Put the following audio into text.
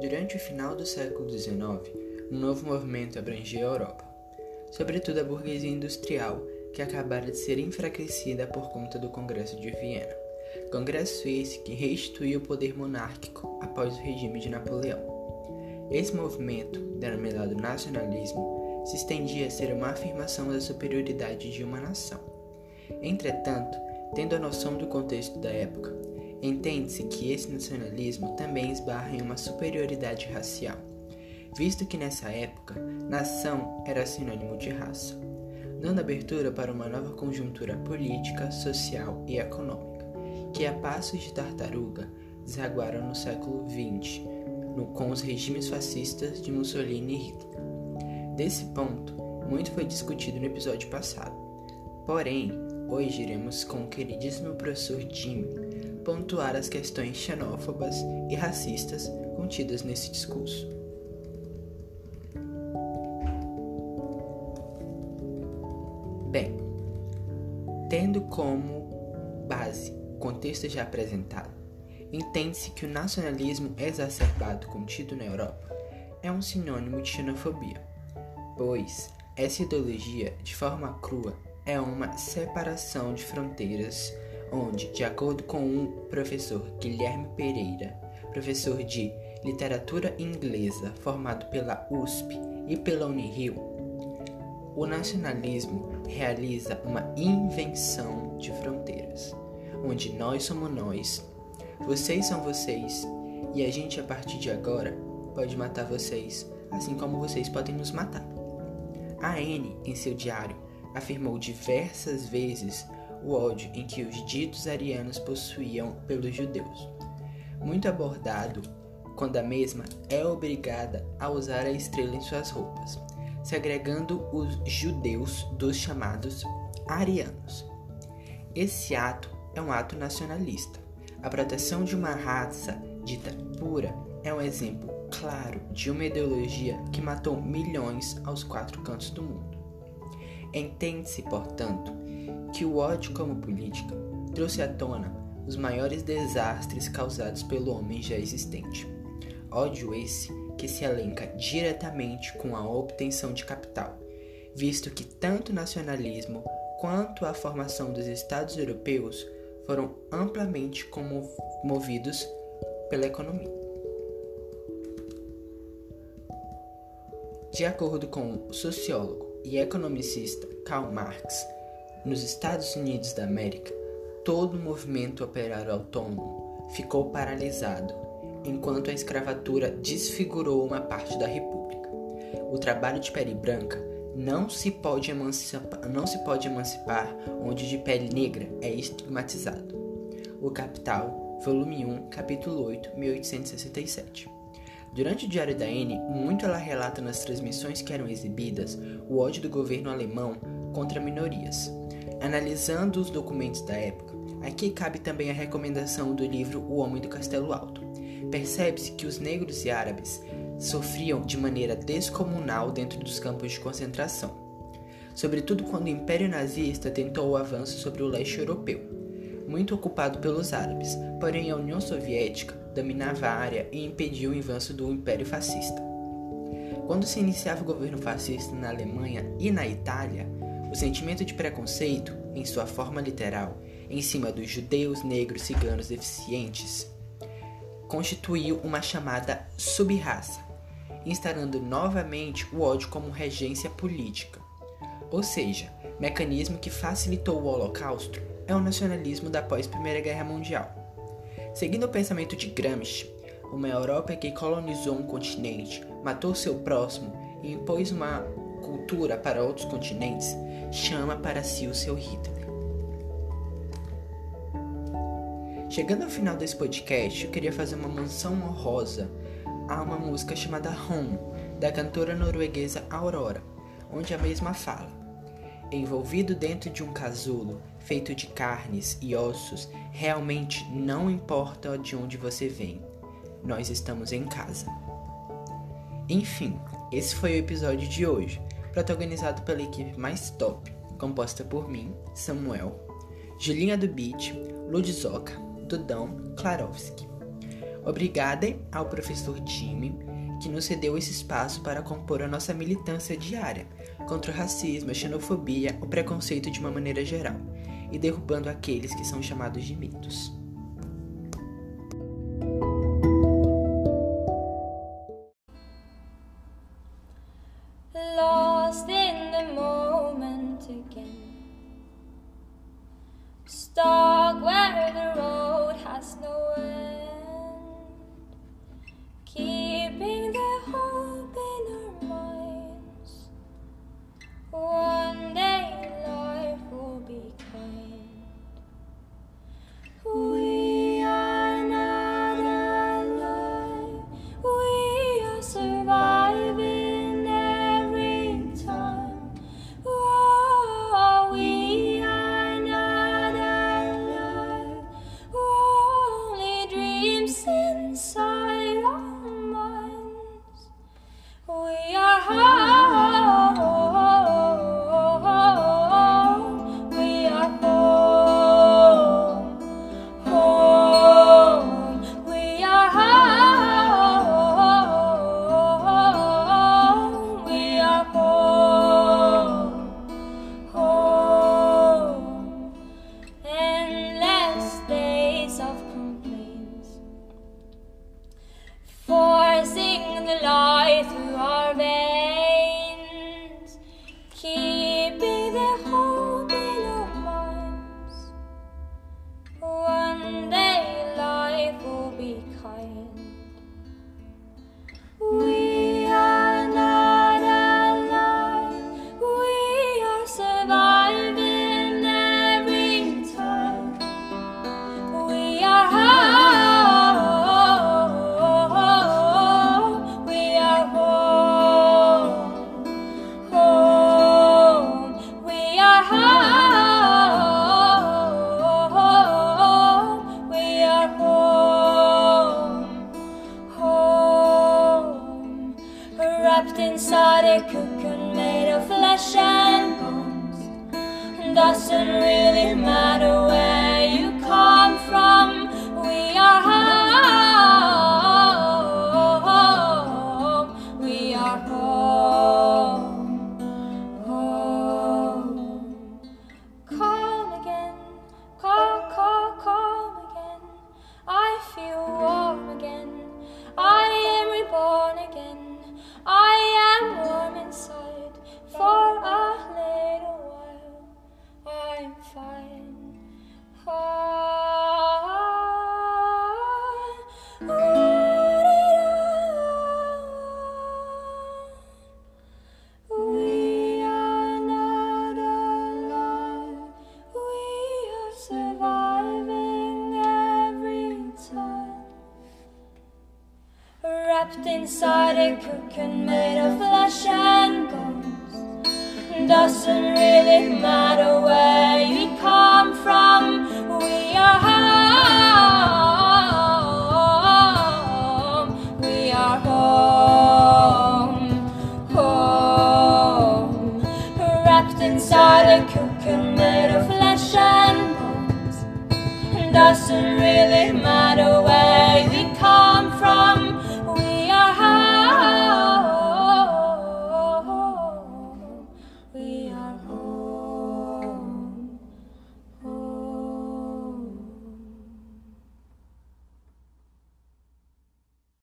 Durante o final do século XIX, um novo movimento abrangia a Europa, sobretudo a burguesia industrial, que acabara de ser enfraquecida por conta do Congresso de Viena. Congresso esse que restituiu o poder monárquico após o regime de Napoleão. Esse movimento, denominado nacionalismo, se estendia a ser uma afirmação da superioridade de uma nação. Entretanto, tendo a noção do contexto da época, entende-se que esse nacionalismo também esbarra em uma superioridade racial, visto que nessa época, nação era sinônimo de raça, dando abertura para uma nova conjuntura política, social e econômica que a passos de tartaruga desaguaram no século XX, no, com os regimes fascistas de Mussolini e Hitler. Desse ponto, muito foi discutido no episódio passado. Porém, hoje iremos com o queridíssimo professor Jim pontuar as questões xenófobas e racistas contidas nesse discurso. Bem, tendo como base contexto já apresentado, entende-se que o nacionalismo exacerbado contido na Europa é um sinônimo de xenofobia, pois essa ideologia, de forma crua, é uma separação de fronteiras, onde, de acordo com o professor Guilherme Pereira, professor de literatura inglesa formado pela USP e pela Unirio, o nacionalismo realiza uma invenção de fronteiras onde nós somos nós, vocês são vocês, e a gente a partir de agora pode matar vocês, assim como vocês podem nos matar. A Anne, em seu diário, afirmou diversas vezes o ódio em que os ditos arianos possuíam pelos judeus, muito abordado quando a mesma é obrigada a usar a estrela em suas roupas, segregando os judeus dos chamados arianos. Esse ato é um ato nacionalista. A proteção de uma raça dita pura é um exemplo claro de uma ideologia que matou milhões aos quatro cantos do mundo. Entende-se, portanto, que o ódio como política trouxe à tona os maiores desastres causados pelo homem já existente. Ódio esse que se elenca diretamente com a obtenção de capital, visto que tanto o nacionalismo quanto a formação dos Estados europeus foram amplamente movidos pela economia. De acordo com o sociólogo e economicista Karl Marx, nos Estados Unidos da América, todo o movimento operário autônomo ficou paralisado, enquanto a escravatura desfigurou uma parte da república. O trabalho de pele branca não se pode emancipar, não se pode emancipar onde de pele negra é estigmatizado. O Capital, volume 1, capítulo 8, 1867. Durante o Diário da N, muito ela relata nas transmissões que eram exibidas o ódio do governo alemão contra minorias. Analisando os documentos da época, aqui cabe também a recomendação do livro O Homem do Castelo Alto. Percebe-se que os negros e árabes sofriam de maneira descomunal dentro dos campos de concentração, sobretudo quando o Império Nazista tentou o avanço sobre o leste europeu, muito ocupado pelos árabes, porém a União Soviética dominava a área e impediu o avanço do Império Fascista. Quando se iniciava o governo fascista na Alemanha e na Itália, o sentimento de preconceito, em sua forma literal, em cima dos judeus, negros, ciganos deficientes, constituiu uma chamada subraça, instalando novamente o ódio como regência política. Ou seja, mecanismo que facilitou o Holocausto é o nacionalismo da pós-Primeira Guerra Mundial. Seguindo o pensamento de Gramsci, uma Europa que colonizou um continente, matou seu próximo e impôs uma cultura para outros continentes, chama para si o seu Hitler. Chegando ao final desse podcast, eu queria fazer uma menção honrosa a uma música chamada Home, da cantora norueguesa Aurora, onde a mesma fala: Envolvido dentro de um casulo feito de carnes e ossos, realmente não importa de onde você vem, nós estamos em casa. Enfim, esse foi o episódio de hoje, protagonizado pela equipe mais top, composta por mim, Samuel, Julinha do Beat, Ludzizoka, Dudão Klarovski. Obrigada ao professor Jimmy, que nos cedeu esse espaço para compor a nossa militância diária contra o racismo, a xenofobia, o preconceito de uma maneira geral, e derrubando aqueles que são chamados de mitos. Lost Whoa. Wrapped inside a cocoon made of flesh and bones. Doesn't really matter where you come from. We are Wrapped inside a cocoon made of flesh and bones. Doesn't really matter where